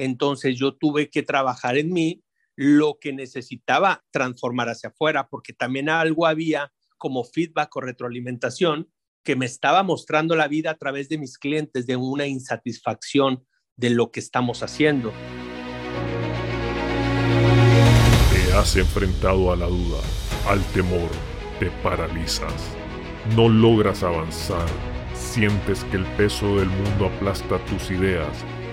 Entonces yo tuve que trabajar en mí lo que necesitaba transformar hacia afuera, porque también algo había como feedback o retroalimentación que me estaba mostrando la vida a través de mis clientes de una insatisfacción de lo que estamos haciendo. Te has enfrentado a la duda, al temor, te paralizas, no logras avanzar, sientes que el peso del mundo aplasta tus ideas,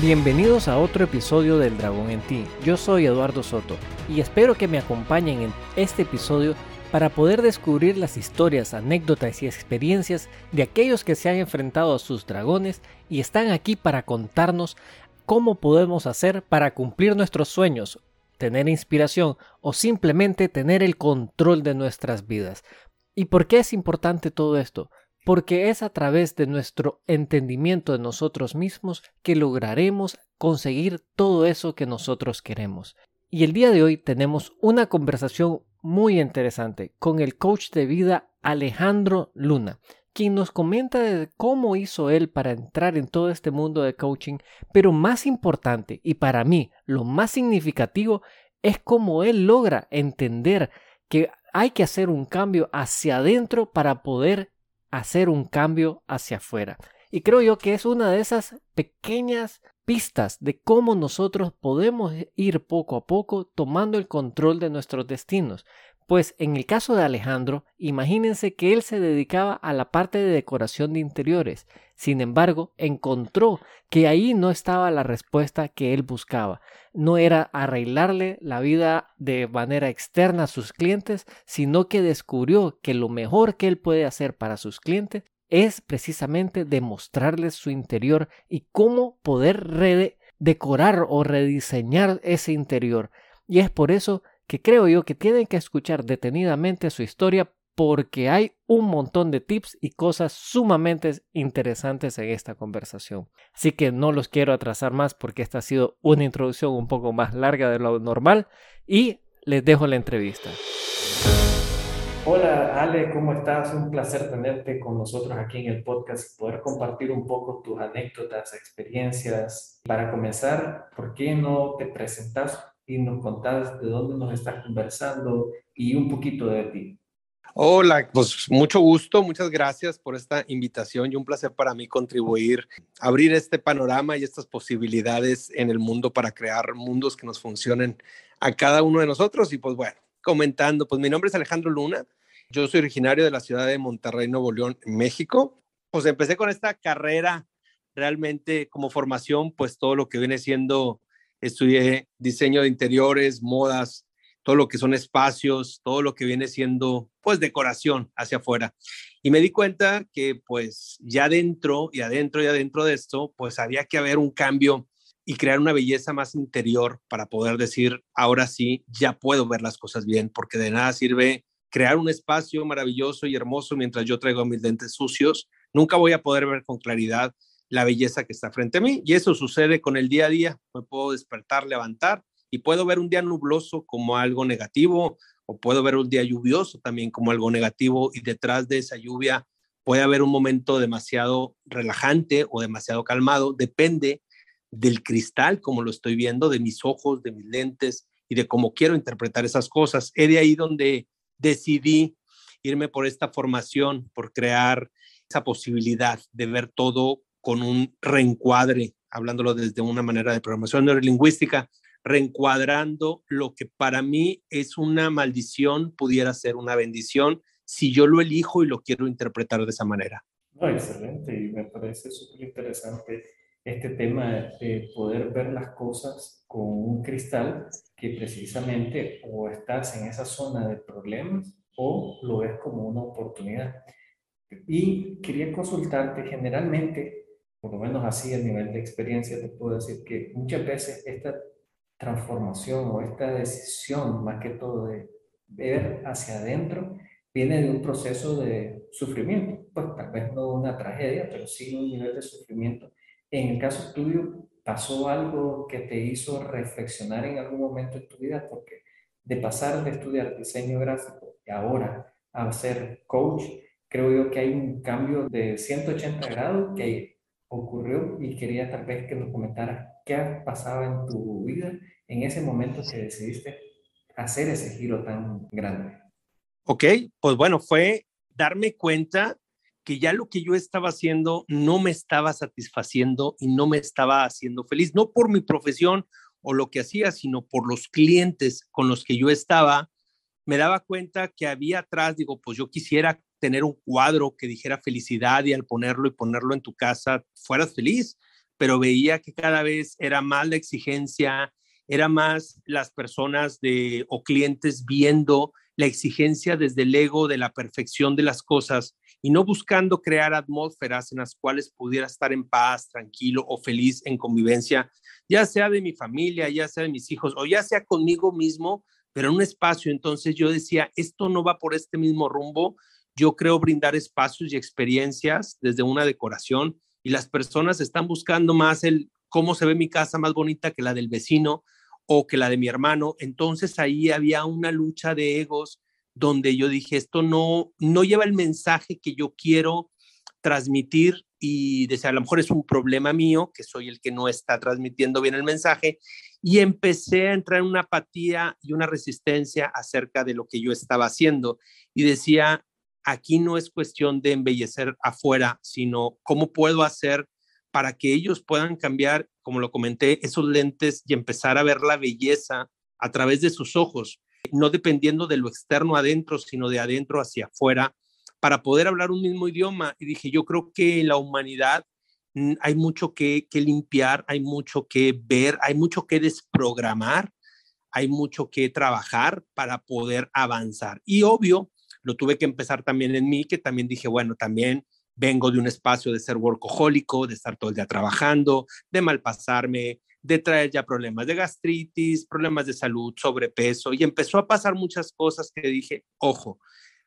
Bienvenidos a otro episodio del Dragón en ti. Yo soy Eduardo Soto y espero que me acompañen en este episodio para poder descubrir las historias, anécdotas y experiencias de aquellos que se han enfrentado a sus dragones y están aquí para contarnos cómo podemos hacer para cumplir nuestros sueños, tener inspiración o simplemente tener el control de nuestras vidas. ¿Y por qué es importante todo esto? Porque es a través de nuestro entendimiento de nosotros mismos que lograremos conseguir todo eso que nosotros queremos. Y el día de hoy tenemos una conversación muy interesante con el coach de vida Alejandro Luna, quien nos comenta cómo hizo él para entrar en todo este mundo de coaching, pero más importante y para mí lo más significativo es cómo él logra entender que hay que hacer un cambio hacia adentro para poder hacer un cambio hacia afuera. Y creo yo que es una de esas pequeñas pistas de cómo nosotros podemos ir poco a poco tomando el control de nuestros destinos. Pues en el caso de Alejandro, imagínense que él se dedicaba a la parte de decoración de interiores. Sin embargo, encontró que ahí no estaba la respuesta que él buscaba. No era arreglarle la vida de manera externa a sus clientes, sino que descubrió que lo mejor que él puede hacer para sus clientes es precisamente demostrarles su interior y cómo poder decorar o rediseñar ese interior. Y es por eso que creo yo que tienen que escuchar detenidamente su historia porque hay un montón de tips y cosas sumamente interesantes en esta conversación. Así que no los quiero atrasar más porque esta ha sido una introducción un poco más larga de lo normal y les dejo la entrevista. Hola Ale, ¿cómo estás? Un placer tenerte con nosotros aquí en el podcast, poder compartir un poco tus anécdotas, experiencias. Para comenzar, ¿por qué no te presentas y nos contás de dónde nos estás conversando y un poquito de ti? Hola, pues mucho gusto, muchas gracias por esta invitación y un placer para mí contribuir, abrir este panorama y estas posibilidades en el mundo para crear mundos que nos funcionen a cada uno de nosotros. Y pues bueno, comentando, pues mi nombre es Alejandro Luna, yo soy originario de la ciudad de Monterrey, Nuevo León, México. Pues empecé con esta carrera realmente como formación, pues todo lo que viene siendo, estudié diseño de interiores, modas, todo lo que son espacios, todo lo que viene siendo pues decoración hacia afuera. Y me di cuenta que pues ya dentro y adentro y adentro de esto, pues había que haber un cambio y crear una belleza más interior para poder decir, ahora sí, ya puedo ver las cosas bien, porque de nada sirve crear un espacio maravilloso y hermoso mientras yo traigo mis lentes sucios, nunca voy a poder ver con claridad la belleza que está frente a mí. Y eso sucede con el día a día. Me puedo despertar, levantar y puedo ver un día nubloso como algo negativo o puedo ver un día lluvioso también como algo negativo y detrás de esa lluvia puede haber un momento demasiado relajante o demasiado calmado. Depende del cristal, como lo estoy viendo, de mis ojos, de mis lentes y de cómo quiero interpretar esas cosas. Es de ahí donde decidí irme por esta formación, por crear esa posibilidad de ver todo con un reencuadre, hablándolo desde una manera de programación neurolingüística, reencuadrando lo que para mí es una maldición, pudiera ser una bendición si yo lo elijo y lo quiero interpretar de esa manera. excelente, y me parece súper interesante este tema de poder ver las cosas con un cristal que precisamente o estás en esa zona de problemas o lo ves como una oportunidad. Y quería consultarte, generalmente, por lo menos así a nivel de experiencia, te puedo decir que muchas veces esta transformación o esta decisión, más que todo de ver hacia adentro, viene de un proceso de sufrimiento, pues tal vez no una tragedia, pero sí un nivel de sufrimiento. En el caso tuyo, ¿pasó algo que te hizo reflexionar en algún momento en tu vida? Porque de pasar de estudiar diseño gráfico y ahora a ser coach, creo yo que hay un cambio de 180 grados que ocurrió y quería tal vez que nos comentaras qué pasaba en tu vida en ese momento que decidiste hacer ese giro tan grande. Ok, pues bueno, fue darme cuenta que ya lo que yo estaba haciendo no me estaba satisfaciendo y no me estaba haciendo feliz, no por mi profesión o lo que hacía, sino por los clientes con los que yo estaba. Me daba cuenta que había atrás, digo, pues yo quisiera tener un cuadro que dijera felicidad y al ponerlo y ponerlo en tu casa fueras feliz, pero veía que cada vez era más la exigencia, era más las personas de o clientes viendo la exigencia desde el ego de la perfección de las cosas y no buscando crear atmósferas en las cuales pudiera estar en paz, tranquilo o feliz en convivencia, ya sea de mi familia, ya sea de mis hijos o ya sea conmigo mismo, pero en un espacio. Entonces yo decía, esto no va por este mismo rumbo. Yo creo brindar espacios y experiencias desde una decoración y las personas están buscando más el cómo se ve mi casa más bonita que la del vecino, o que la de mi hermano. Entonces ahí había una lucha de egos donde yo dije, esto no, no lleva el mensaje que yo quiero transmitir y decía, a lo mejor es un problema mío, que soy el que no está transmitiendo bien el mensaje, y empecé a entrar en una apatía y una resistencia acerca de lo que yo estaba haciendo. Y decía, aquí no es cuestión de embellecer afuera, sino cómo puedo hacer para que ellos puedan cambiar, como lo comenté, esos lentes y empezar a ver la belleza a través de sus ojos, no dependiendo de lo externo adentro, sino de adentro hacia afuera, para poder hablar un mismo idioma. Y dije, yo creo que la humanidad mm, hay mucho que, que limpiar, hay mucho que ver, hay mucho que desprogramar, hay mucho que trabajar para poder avanzar. Y obvio, lo tuve que empezar también en mí, que también dije, bueno, también vengo de un espacio de ser workahólico, de estar todo el día trabajando, de malpasarme, de traer ya problemas de gastritis, problemas de salud, sobrepeso, y empezó a pasar muchas cosas que dije, ojo,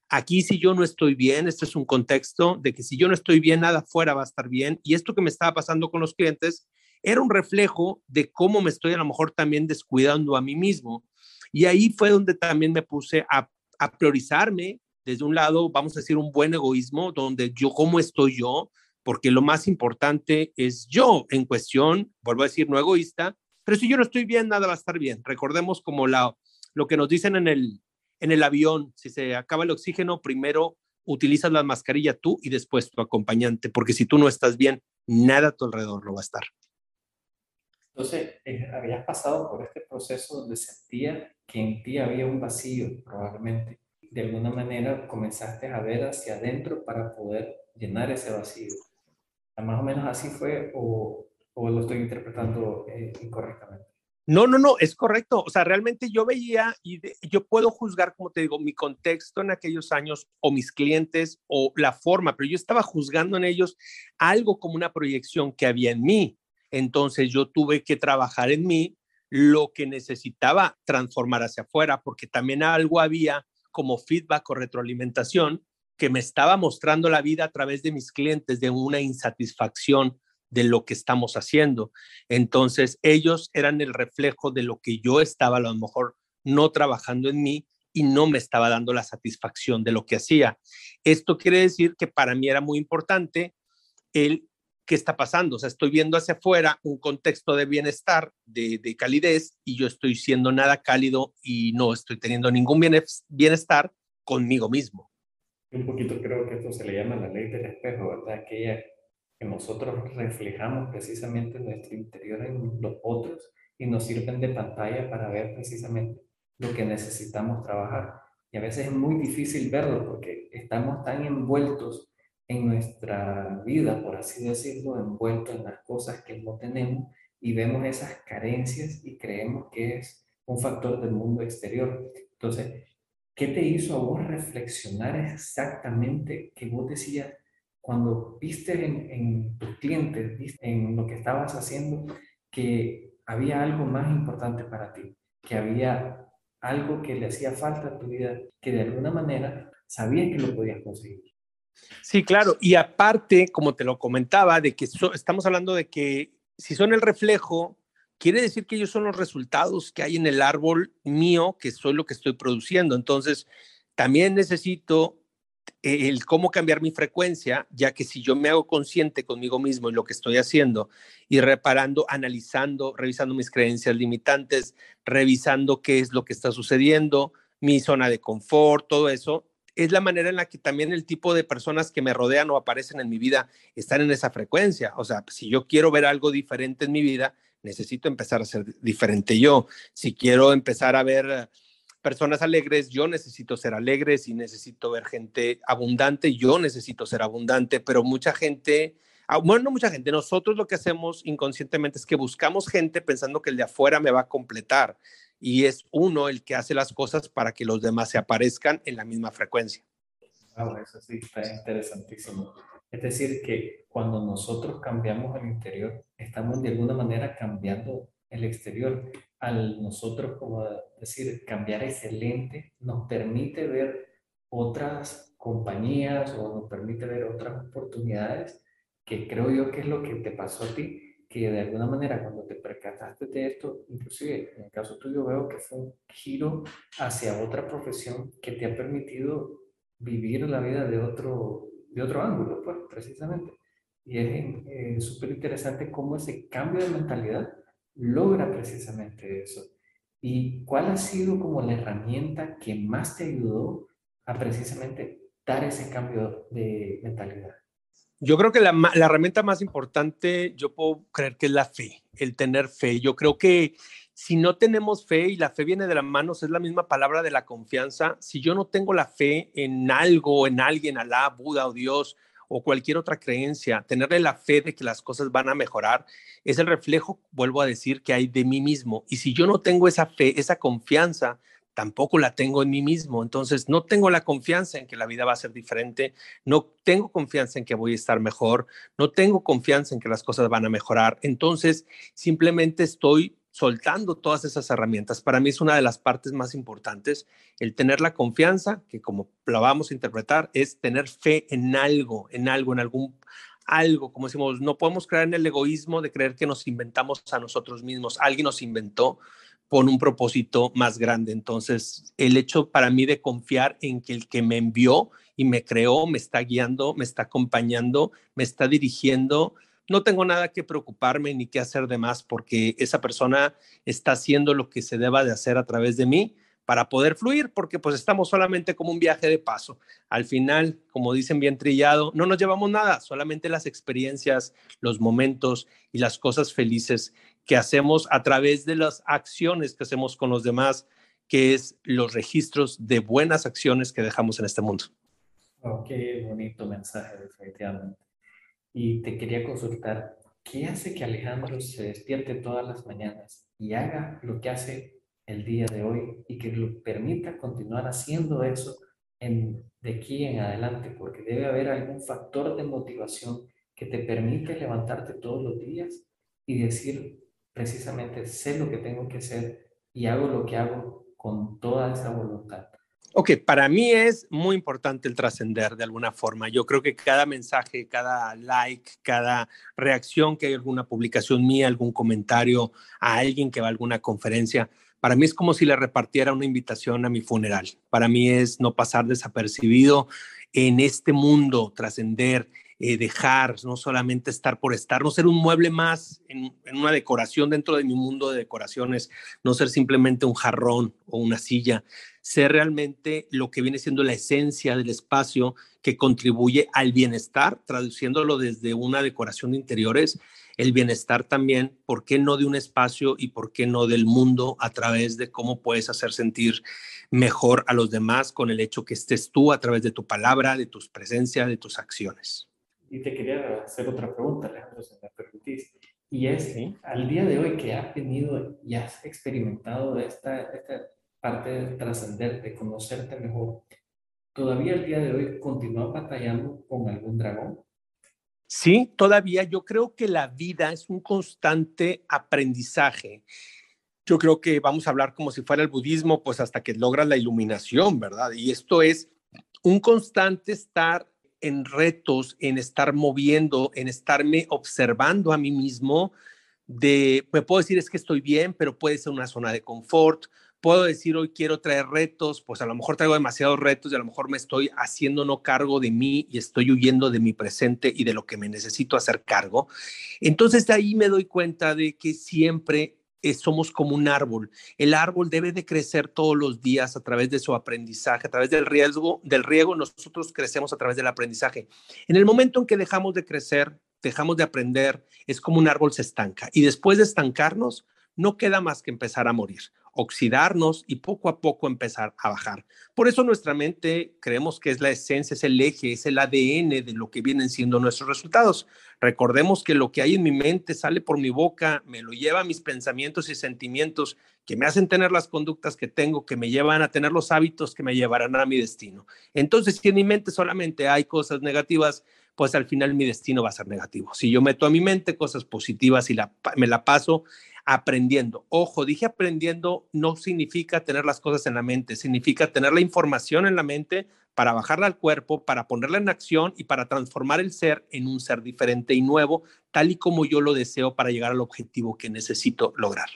aquí si yo no estoy bien, este es un contexto de que si yo no estoy bien, nada fuera va a estar bien, y esto que me estaba pasando con los clientes era un reflejo de cómo me estoy a lo mejor también descuidando a mí mismo. Y ahí fue donde también me puse a, a priorizarme, desde un lado, vamos a decir, un buen egoísmo, donde yo, ¿cómo estoy yo? Porque lo más importante es yo en cuestión, vuelvo a decir, no egoísta, pero si yo no estoy bien, nada va a estar bien. Recordemos como la, lo que nos dicen en el, en el avión, si se acaba el oxígeno, primero utilizas la mascarilla tú y después tu acompañante, porque si tú no estás bien, nada a tu alrededor lo va a estar. Entonces, eh, habías pasado por este proceso donde sentía que en ti había un vacío, probablemente, de alguna manera comenzaste a ver hacia adentro para poder llenar ese vacío. ¿Más o menos así fue o, o lo estoy interpretando eh, incorrectamente? No, no, no, es correcto. O sea, realmente yo veía y yo puedo juzgar, como te digo, mi contexto en aquellos años o mis clientes o la forma, pero yo estaba juzgando en ellos algo como una proyección que había en mí. Entonces yo tuve que trabajar en mí lo que necesitaba transformar hacia afuera, porque también algo había como feedback o retroalimentación que me estaba mostrando la vida a través de mis clientes de una insatisfacción de lo que estamos haciendo. Entonces, ellos eran el reflejo de lo que yo estaba a lo mejor no trabajando en mí y no me estaba dando la satisfacción de lo que hacía. Esto quiere decir que para mí era muy importante el qué está pasando. O sea, estoy viendo hacia afuera un contexto de bienestar, de, de, calidez, y yo estoy siendo nada cálido y no estoy teniendo ningún bienestar conmigo mismo. Un poquito creo que esto se le llama la ley del espejo, ¿verdad? Aquella que nosotros reflejamos precisamente nuestro interior en los otros y nos sirven de pantalla para ver precisamente lo que necesitamos trabajar. Y a veces es muy difícil verlo porque estamos tan envueltos nuestra vida, por así decirlo, envuelto en las cosas que no tenemos y vemos esas carencias y creemos que es un factor del mundo exterior. Entonces, ¿qué te hizo a vos reflexionar exactamente que vos decías cuando viste en, en tus clientes, viste en lo que estabas haciendo, que había algo más importante para ti, que había algo que le hacía falta a tu vida, que de alguna manera sabías que lo podías conseguir. Sí, claro. Y aparte, como te lo comentaba, de que estamos hablando de que si son el reflejo, quiere decir que ellos son los resultados que hay en el árbol mío, que soy lo que estoy produciendo. Entonces, también necesito el cómo cambiar mi frecuencia, ya que si yo me hago consciente conmigo mismo y lo que estoy haciendo y reparando, analizando, revisando mis creencias limitantes, revisando qué es lo que está sucediendo, mi zona de confort, todo eso, es la manera en la que también el tipo de personas que me rodean o aparecen en mi vida están en esa frecuencia. O sea, si yo quiero ver algo diferente en mi vida, necesito empezar a ser diferente yo. Si quiero empezar a ver personas alegres, yo necesito ser alegre, si necesito ver gente abundante, yo necesito ser abundante, pero mucha gente, ah, bueno, no mucha gente, nosotros lo que hacemos inconscientemente es que buscamos gente pensando que el de afuera me va a completar y es uno el que hace las cosas para que los demás se aparezcan en la misma frecuencia. Wow, eso sí está interesantísimo. Es decir, que cuando nosotros cambiamos el interior, estamos de alguna manera cambiando el exterior al nosotros, como decir, cambiar ese lente, nos permite ver otras compañías o nos permite ver otras oportunidades, que creo yo que es lo que te pasó a ti, que de alguna manera te percataste de esto, inclusive en el caso tuyo veo que fue un giro hacia otra profesión que te ha permitido vivir la vida de otro, de otro ángulo, pues, precisamente. Y es eh, súper interesante cómo ese cambio de mentalidad logra precisamente eso. ¿Y cuál ha sido como la herramienta que más te ayudó a precisamente dar ese cambio de mentalidad? Yo creo que la, herramienta más importante, yo puedo creer que es la fe, el tener fe. Yo creo que si no tenemos fe y la fe viene de las manos, es la misma palabra de la confianza. Si yo no tengo la fe en algo, en alguien, Alá, Buda o Dios, o cualquier otra creencia, tenerle la fe de que las cosas van a mejorar, es el reflejo, vuelvo a decir, que hay de mí mismo. Y si yo no tengo esa fe, esa confianza, tampoco la tengo en mí mismo. Entonces, no tengo la confianza en que la vida va a ser diferente, no tengo confianza en que voy a estar mejor, no tengo confianza en que las cosas van a mejorar. Entonces, simplemente estoy soltando todas esas herramientas. Para mí es una de las partes más importantes, el tener la confianza, que como la vamos a interpretar, es tener fe en algo, en algo, en algún algo, como decimos, no podemos creer en el egoísmo de creer que nos inventamos a nosotros mismos. Alguien nos inventó con un propósito más grande. Entonces, el hecho para mí de confiar en que el que me envió y me creó, me está guiando, me está acompañando, me está dirigiendo, no tengo nada que preocuparme ni que hacer de más porque esa persona está haciendo lo que se deba de hacer a través de mí para poder fluir, porque pues estamos solamente como un viaje de paso. Al final, como dicen bien trillado, no nos llevamos nada, solamente las experiencias, los momentos y las cosas felices que hacemos a través de las acciones que hacemos con los demás, que es los registros de buenas acciones que dejamos en este mundo. Oh, qué bonito mensaje, definitivamente y te quería consultar, ¿qué hace que Alejandro se despierte todas las mañanas y haga lo que hace el día de hoy y que lo permita continuar haciendo eso en, de aquí en adelante? Porque debe haber algún factor de motivación que te permite levantarte todos los días y decir precisamente sé lo que tengo que hacer y hago lo que hago con toda esa voluntad. Ok, para mí es muy importante el trascender de alguna forma. Yo creo que cada mensaje, cada like, cada reacción que hay alguna publicación mía, algún comentario a alguien que va a alguna conferencia, para mí es como si le repartiera una invitación a mi funeral. Para mí es no pasar desapercibido en este mundo, trascender, eh, dejar, no solamente estar por estar, no ser un mueble más en, en, una decoración dentro de mi mundo de decoraciones, no ser simplemente un jarrón o una silla, ser realmente lo que viene siendo la esencia del espacio que contribuye al bienestar, traduciéndolo desde una decoración de interiores, el bienestar también, ¿por qué no de un espacio y por qué no del mundo a través de cómo puedes hacer sentir mejor a los demás con el hecho que estés tú a través de tu palabra, de tus presencias, de tus acciones? Y te quería hacer otra pregunta, Alejandro, si me permitís. Y es, al día de hoy que has tenido y has experimentado esta, esta parte de trascender, de conocerte mejor, ¿todavía el día de hoy continúas batallando con algún dragón? Sí, todavía yo creo que la vida es un constante aprendizaje. Yo creo que vamos a hablar como si fuera el budismo, pues hasta que logras la iluminación, ¿verdad? Y esto es un constante estar en retos, en estar moviendo, en estarme observando a mí mismo, de, me puedo decir es que estoy bien, pero puede ser una zona de confort, puedo decir hoy quiero traer retos, pues a lo mejor traigo demasiados retos y a lo mejor me estoy haciendo no cargo de mí y estoy huyendo de mi presente y de lo que me necesito hacer cargo. Entonces de ahí me doy cuenta de que siempre somos como un árbol. El árbol debe de crecer todos los días a través de su aprendizaje, a través del riesgo, del riego, nosotros crecemos a través del aprendizaje. En el momento en que dejamos de crecer, dejamos de aprender, es como un árbol se estanca y después de estancarnos, no queda más que empezar a morir oxidarnos y poco a poco empezar a bajar. Por eso nuestra mente creemos que es la esencia, es el eje, es el ADN de lo que vienen siendo nuestros resultados. Recordemos que lo que hay en mi mente sale por mi boca, me lo lleva a mis pensamientos y sentimientos que me hacen tener las conductas que tengo, que me llevan a tener los hábitos que me llevarán a mi destino. Entonces, si en mi mente solamente hay cosas negativas, pues al final mi destino va a ser negativo. Si yo meto a mi mente cosas positivas y la, me la paso aprendiendo. Ojo, dije aprendiendo no significa tener las cosas en la mente, significa tener la información en la mente para bajarla al cuerpo, para ponerla en acción y para transformar el ser en un ser diferente y nuevo, tal y como yo lo deseo para llegar al objetivo que necesito lograr.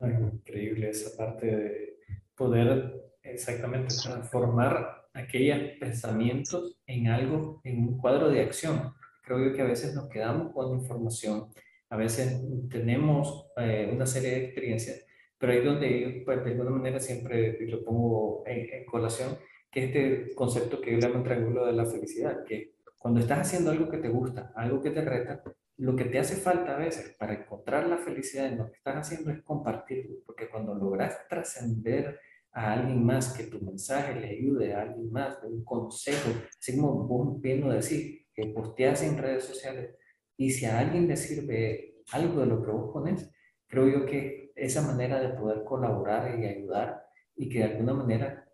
increíble esa parte de poder exactamente transformar aquellos pensamientos en algo, en un cuadro de acción. Creo yo que a veces nos quedamos con información a veces tenemos eh, una serie de experiencias, pero ahí donde pues, de alguna manera siempre lo pongo en, colación, que este concepto que yo llamo triángulo de la felicidad, que cuando estás haciendo algo que te gusta, algo que te reta, lo que te hace falta a veces para encontrar la felicidad en lo que estás haciendo es compartirlo, porque cuando logras trascender a alguien más, que tu mensaje le ayude a alguien más, un consejo, así como vos bien lo decís, que posteas en redes sociales, y si a alguien le sirve algo de lo que vos pones, creo yo que esa manera de poder colaborar y ayudar y que de alguna manera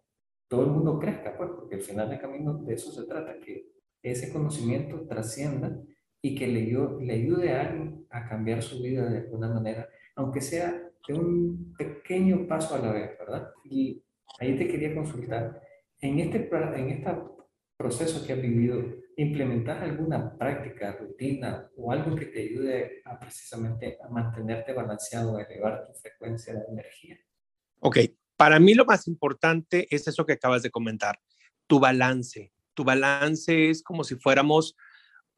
todo el mundo crezca, pues, porque al final del camino de eso se trata, que ese conocimiento trascienda y que le, le ayude a alguien a cambiar su vida de alguna manera, aunque sea de un pequeño paso a la vez, ¿verdad? Y ahí te quería consultar, en este, en este proceso que has vivido, ¿Implementas alguna práctica, rutina o algo que te ayude a precisamente a mantenerte balanceado, a elevar tu frecuencia de energía? Ok, para mí lo más importante es eso que acabas de comentar, tu balance. Tu balance es como si fuéramos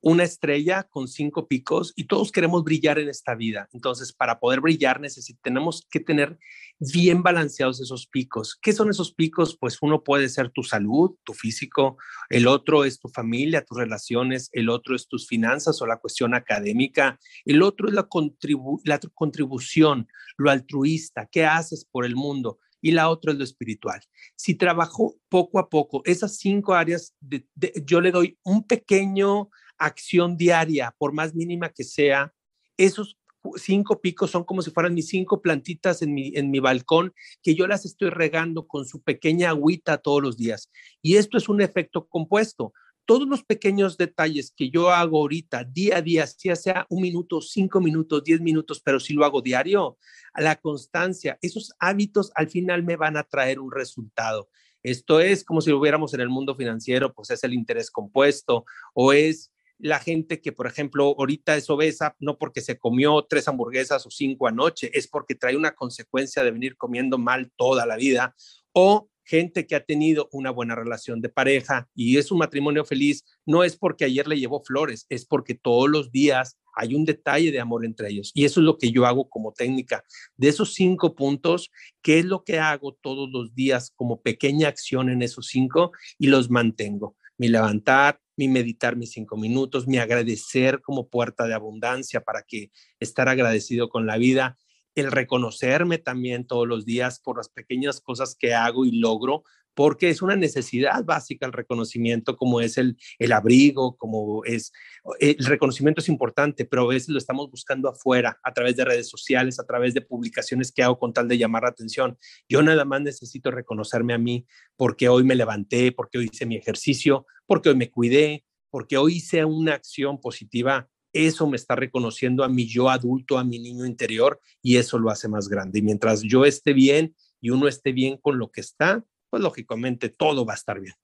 una estrella con cinco picos y todos queremos brillar en esta vida. Entonces, para poder brillar tenemos que tener bien balanceados esos picos. ¿Qué son esos picos? Pues uno puede ser tu salud, tu físico, el otro es tu familia, tus relaciones, el otro es tus finanzas o la cuestión académica, el otro es la, contribución, lo altruista, qué haces por el mundo y la otra es lo espiritual. Si trabajo poco a poco esas cinco áreas, yo le doy un pequeño acción diaria, por más mínima que sea, esos cinco picos son como si fueran mis cinco plantitas en mi, en mi balcón que yo las estoy regando con su pequeña agüita todos los días. Y esto es un efecto compuesto. Todos los pequeños detalles que yo hago ahorita, día a día, ya sea un minuto, cinco minutos, diez minutos, pero si lo hago diario, la constancia, esos hábitos al final me van a traer un resultado. Esto es como si lo hubiéramos en el mundo financiero, pues es el interés compuesto o es la gente que, por ejemplo, ahorita es obesa, no porque se comió tres hamburguesas o cinco anoche, es porque trae una consecuencia de venir comiendo mal toda la vida, o gente que ha tenido una buena relación de pareja y es un matrimonio feliz, no es porque ayer le llevó flores, es porque todos los días hay un detalle de amor entre ellos. Y eso es lo que yo hago como técnica. De esos cinco puntos, ¿qué es lo que hago todos los días como pequeña acción en esos cinco? Y los mantengo. Mi levantar, mi meditar mis cinco minutos, mi agradecer como puerta de abundancia para que estar agradecido con la vida, el reconocerme también todos los días por las pequeñas cosas que hago y logro, porque es una necesidad básica el reconocimiento, como es el, el abrigo, como es, el reconocimiento es importante, pero a veces lo estamos buscando afuera, a través de redes sociales, a través de publicaciones que hago con tal de llamar la atención. Yo nada más necesito reconocerme a mí porque hoy me levanté, porque hoy hice mi ejercicio, porque hoy me cuidé, porque hoy hice una acción positiva, eso me está reconociendo a mi yo adulto, a mi niño interior, y eso lo hace más grande. Y mientras yo esté bien y uno esté bien con lo que está, pues lógicamente todo va a estar bien.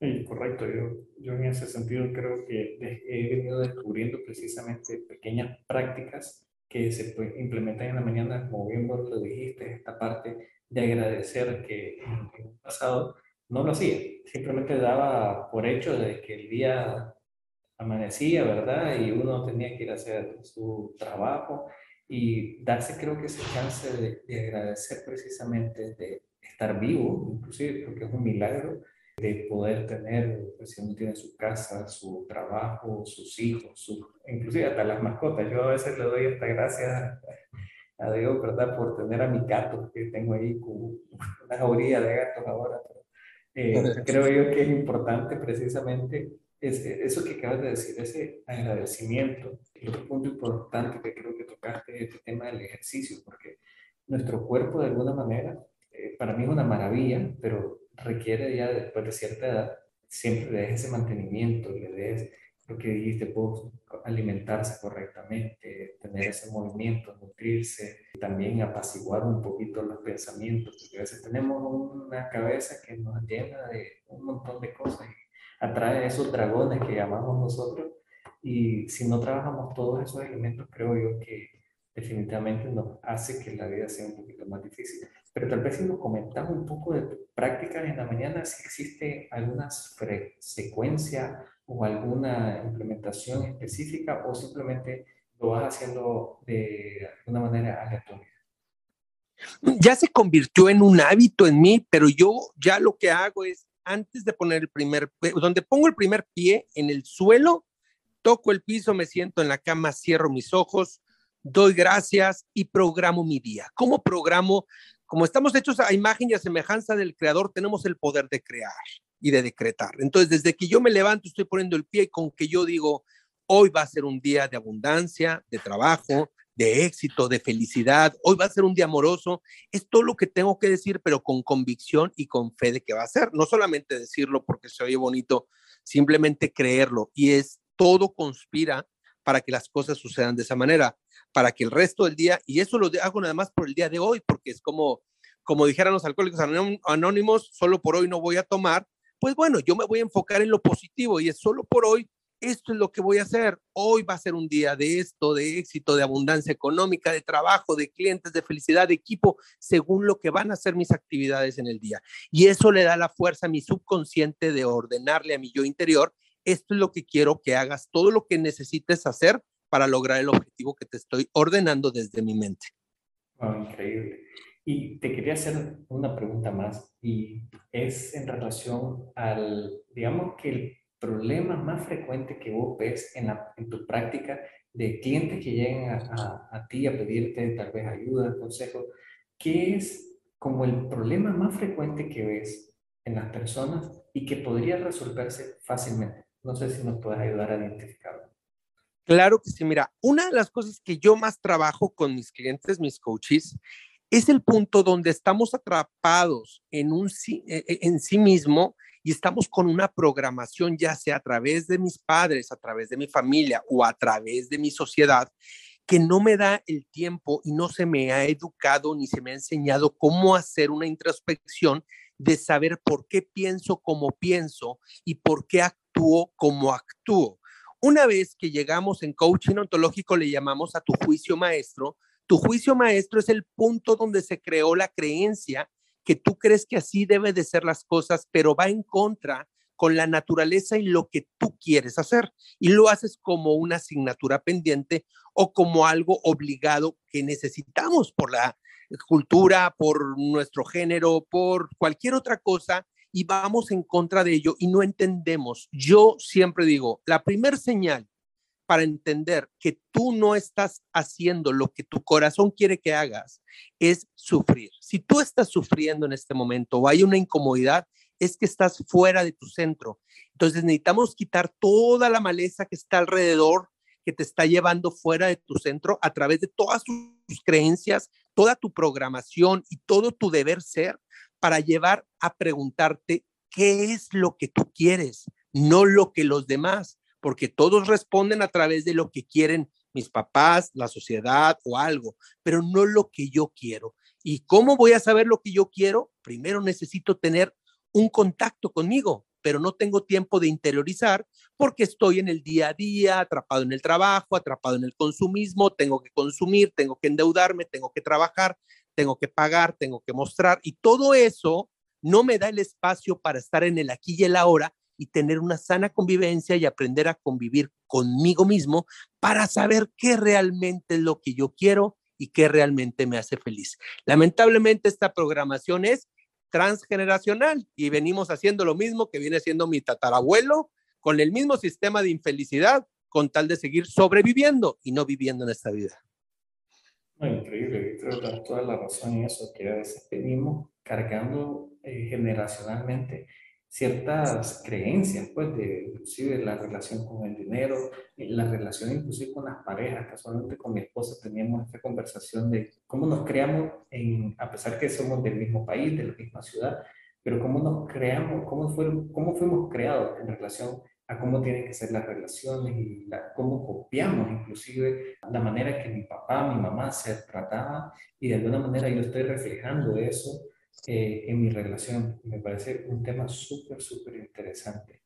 Sí, correcto. Yo, yo en ese sentido creo que he venido descubriendo precisamente pequeñas prácticas que se implementan en la mañana, como bien vos lo dijiste, esta parte de agradecer que en, el pasado no lo hacía, simplemente daba por hecho de que el día amanecía, ¿verdad? Y uno tenía que ir a hacer su trabajo y darse creo que ese chance de, de agradecer precisamente de estar vivo, inclusive porque es un milagro de poder tener, pues, si uno tiene su casa, su trabajo, sus hijos, su, inclusive hasta las mascotas. Yo a veces le doy esta gracia a Dios, ¿verdad? Por tener a mi gato, que tengo ahí como una jauría de gatos ahora. Eh, creo yo que es importante precisamente eso que acabas de decir, ese agradecimiento. Y otro punto importante que creo que tocaste es el tema del ejercicio, porque nuestro cuerpo de alguna manera, eh, para mí es una maravilla, pero requiere ya después de cierta edad, siempre de ese mantenimiento, le des lo que dijiste, puedo alimentarse correctamente, tener ese movimiento, nutrirse, también apaciguar un poquito los pensamientos, porque a veces tenemos una cabeza que nos llena de un montón de cosas y atrae esos dragones que llamamos nosotros y si no trabajamos todos esos elementos, creo yo que definitivamente nos hace que la vida sea un poquito más difícil. Pero tal vez si nos comentamos un poco de prácticas en la mañana, si existe alguna secuencia o alguna implementación específica o simplemente lo vas haciendo de alguna manera aleatoria. Ya se convirtió en un hábito en mí, pero yo ya lo que hago es, antes de poner el primer, donde pongo el primer pie en el suelo, toco el piso, me siento en la cama, cierro mis ojos, doy gracias y programo mi día. ¿Cómo programo? Como estamos hechos a imagen y a semejanza del creador, tenemos el poder de crear y de decretar. Entonces, desde que yo me levanto, estoy poniendo el pie con que yo digo, hoy va a ser un día de abundancia, de trabajo, de éxito, de felicidad, hoy va a ser un día amoroso, es todo lo que tengo que decir, pero con convicción y con fe de que va a ser. No solamente decirlo porque se oye bonito, simplemente creerlo. Y es todo conspira para que las cosas sucedan de esa manera, para que el resto del día, y eso lo hago nada más por el día de hoy, porque es como, como dijeran los alcohólicos anónimos, solo por hoy no voy a tomar, pues bueno, yo me voy a enfocar en lo positivo y es solo por hoy, esto es lo que voy a hacer. Hoy va a ser un día de esto, de éxito, de abundancia económica, de trabajo, de clientes, de felicidad, de equipo, según lo que van a ser mis actividades en el día. Y eso le da la fuerza a mi subconsciente de ordenarle a mi yo interior, esto es lo que quiero que hagas, todo lo que necesites hacer para lograr el objetivo que te estoy ordenando desde mi mente. increíble. Y te quería hacer una pregunta más y es en relación al, digamos que el problema más frecuente que vos ves en, la, en tu práctica de clientes que lleguen a, a, ti a pedirte tal vez ayuda, consejo, ¿qué es como el problema más frecuente que ves en las personas y que podría resolverse fácilmente? No sé si nos puedes ayudar a identificarlo. Claro que sí, mira, una de las cosas que yo más trabajo con mis clientes, mis coaches, es el punto donde estamos atrapados en, un, e, e, en sí mismo y estamos con una programación, ya sea a través de mis padres, a través de mi familia o a través de mi sociedad, que no me da el tiempo y no se me ha educado ni se me ha enseñado cómo hacer una introspección de saber por qué pienso como pienso y por qué actúo como actúo. Una vez que llegamos en coaching ontológico, le llamamos a tu juicio maestro, tu juicio maestro es el punto donde se creó la creencia que tú crees que así debe de ser las cosas, pero va en contra con la naturaleza y lo que tú quieres hacer. Y lo haces como una asignatura pendiente o como algo obligado que necesitamos por la cultura, por nuestro género, por cualquier otra cosa y vamos en contra de ello y no entendemos. Yo siempre digo, la primer señal para entender que tú no estás haciendo lo que tu corazón quiere que hagas es sufrir. Si tú estás sufriendo en este momento o hay una incomodidad, es que estás fuera de tu centro. Entonces necesitamos quitar toda la maleza que está alrededor, que te está llevando fuera de tu centro a través de todas tus creencias, toda tu programación y todo tu deber ser para llevar a preguntarte qué es lo que tú quieres, no lo que los demás porque todos responden a través de lo que quieren mis papás, la sociedad o algo, pero no lo que yo quiero. ¿Y cómo voy a saber lo que yo quiero? Primero necesito tener un contacto conmigo, pero no tengo tiempo de interiorizar porque estoy en el día a día, atrapado en el trabajo, atrapado en el consumismo, tengo que consumir, tengo que endeudarme, tengo que trabajar, tengo que pagar, tengo que mostrar y todo eso no me da el espacio para estar en el aquí y el ahora y tener una sana convivencia y aprender a convivir conmigo mismo para saber qué realmente es lo que yo quiero y qué realmente me hace feliz. Lamentablemente esta programación es transgeneracional y venimos haciendo lo mismo que viene siendo mi tatarabuelo con el mismo sistema de infelicidad con tal de seguir sobreviviendo y no viviendo en esta vida. increíble, creo que toda la razón en eso, que venimos cargando eh, generacionalmente ciertas creencias, pues, de inclusive la relación con el dinero, la relación inclusive con las parejas. Casualmente con mi esposa teníamos esta conversación de cómo nos creamos, en, a pesar que somos del mismo país, de la misma ciudad, pero cómo nos creamos, cómo, cómo fuimos creados en relación a cómo tienen que ser las relaciones y la, cómo copiamos inclusive la manera que mi papá, mi mamá se trataban y de alguna manera yo estoy reflejando eso eh, en mi relación. Me parece un tema súper, súper interesante.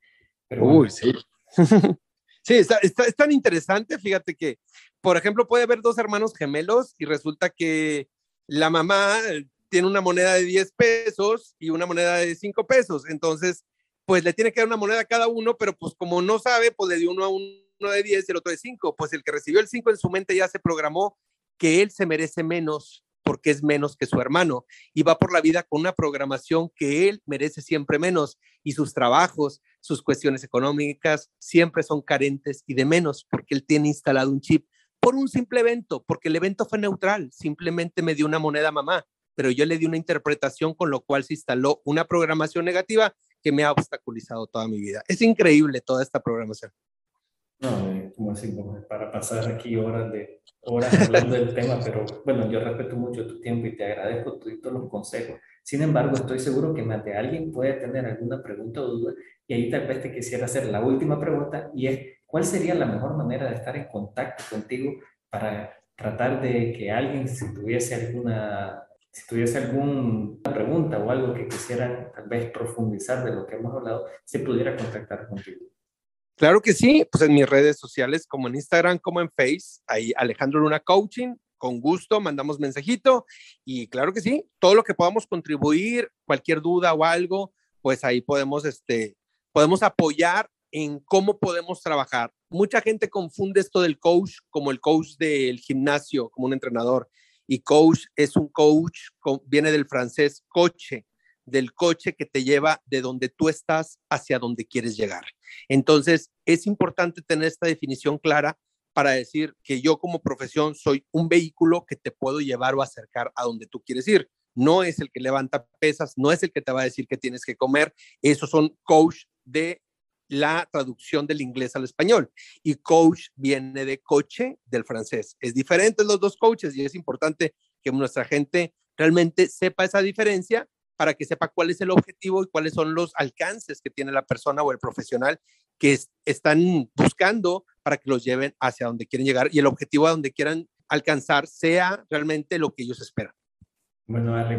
Pero Uy, sí. sí, está, está, es tan interesante, fíjate que, por ejemplo, puede haber dos hermanos gemelos y resulta que la mamá tiene una moneda de 10 pesos y una moneda de 5 pesos. Entonces, pues le tiene que dar una moneda a cada uno, pero pues como no sabe, pues le dio uno a uno de 10 y el otro de 5. Pues el que recibió el 5 en su mente ya se programó que él se merece menos porque es menos que su hermano y va por la vida con una programación que él merece siempre menos y sus trabajos, sus cuestiones económicas siempre son carentes y de menos porque él tiene instalado un chip por un simple evento, porque el evento fue neutral, simplemente me dio una moneda mamá, pero yo le di una interpretación con lo cual se instaló una programación negativa que me ha obstaculizado toda mi vida. Es increíble toda esta programación. No, eh, como así, para pasar aquí horas de horas hablando del tema, pero bueno, yo respeto mucho tu tiempo y te agradezco todos los consejos. Sin embargo, estoy seguro que más de alguien puede tener alguna pregunta o duda y ahí tal vez te quisiera hacer la última pregunta y es, ¿cuál sería la mejor manera de estar en contacto contigo para tratar de que alguien, si tuviese alguna, si tuviese alguna pregunta o algo que quisieran tal vez profundizar de lo que hemos hablado, se pudiera contactar contigo? Claro que sí, pues en mis redes sociales, como en Instagram, como en Face, ahí Alejandro Luna Coaching, con gusto, mandamos mensajito y claro que sí, todo lo que podamos contribuir, cualquier duda o algo, pues ahí podemos, este, podemos apoyar en cómo podemos trabajar. Mucha gente confunde esto del coach como el coach del gimnasio, como un entrenador, y coach es un coach, viene del francés coche, del coche que te lleva de donde tú estás hacia donde quieres llegar. Entonces, es importante tener esta definición clara para decir que yo como profesión soy un vehículo que te puedo llevar o acercar a donde tú quieres ir. No es el que levanta pesas, no es el que te va a decir que tienes que comer. Esos son coach de la traducción del inglés al español. Y coach viene de coche del francés. Es diferente los dos coaches y es importante que nuestra gente realmente sepa esa diferencia para que sepa cuál es el objetivo y cuáles son los alcances que tiene la persona o el profesional que están buscando para que los lleven hacia donde quieren llegar y el objetivo a donde quieran alcanzar sea realmente lo que ellos esperan. Bueno, Ale,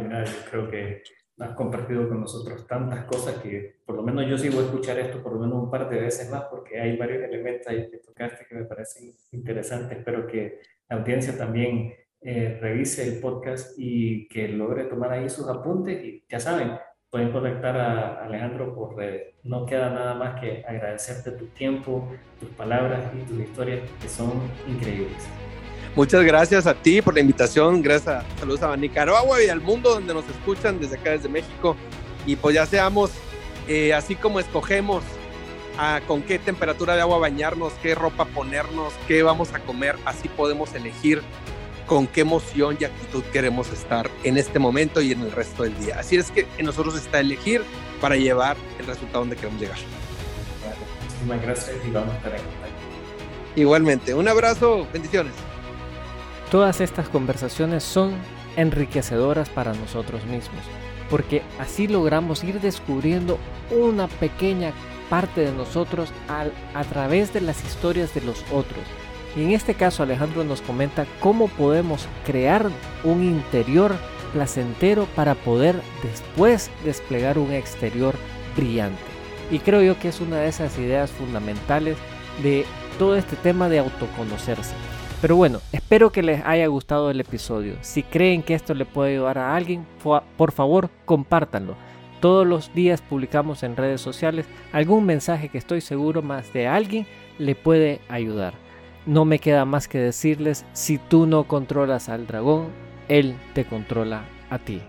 creo que has compartido con nosotros tantas cosas que por lo menos yo sí voy a escuchar esto por lo menos un par de veces más porque hay varios elementos ahí que tocaste que me parecen interesantes. Espero que la audiencia también eh, revise el podcast y que logre tomar ahí sus apuntes y ya saben, pueden conectar a Alejandro por redes. No queda nada más que agradecerte tu tiempo, tus palabras y tus historias que son increíbles. Muchas gracias a ti por la invitación, gracias a, saludos a Nicaragua y al mundo donde nos escuchan desde acá, desde México. Y pues ya seamos, eh, así como escogemos a con qué temperatura de agua bañarnos, qué ropa ponernos, qué vamos a comer, así podemos elegir con qué emoción y actitud queremos estar en este momento y en el resto del día. Así es que en nosotros está elegir para llevar el resultado donde queremos llegar. Muchísimas gracias y vamos a estar en Igualmente, un abrazo, bendiciones. Todas estas conversaciones son enriquecedoras para nosotros mismos, porque así logramos ir descubriendo una pequeña parte de nosotros a través de las historias de los otros. Y en este caso Alejandro nos comenta cómo podemos crear un interior placentero para poder después desplegar un exterior brillante. Y creo yo que es una de esas ideas fundamentales de todo este tema de autoconocerse. Pero bueno, espero que les haya gustado el episodio. Si creen que esto le puede ayudar a alguien, por favor compártanlo. Todos los días publicamos en redes sociales algún mensaje que estoy seguro más de alguien le puede ayudar. No me queda más que decirles, si tú no controlas al dragón, él te controla a ti.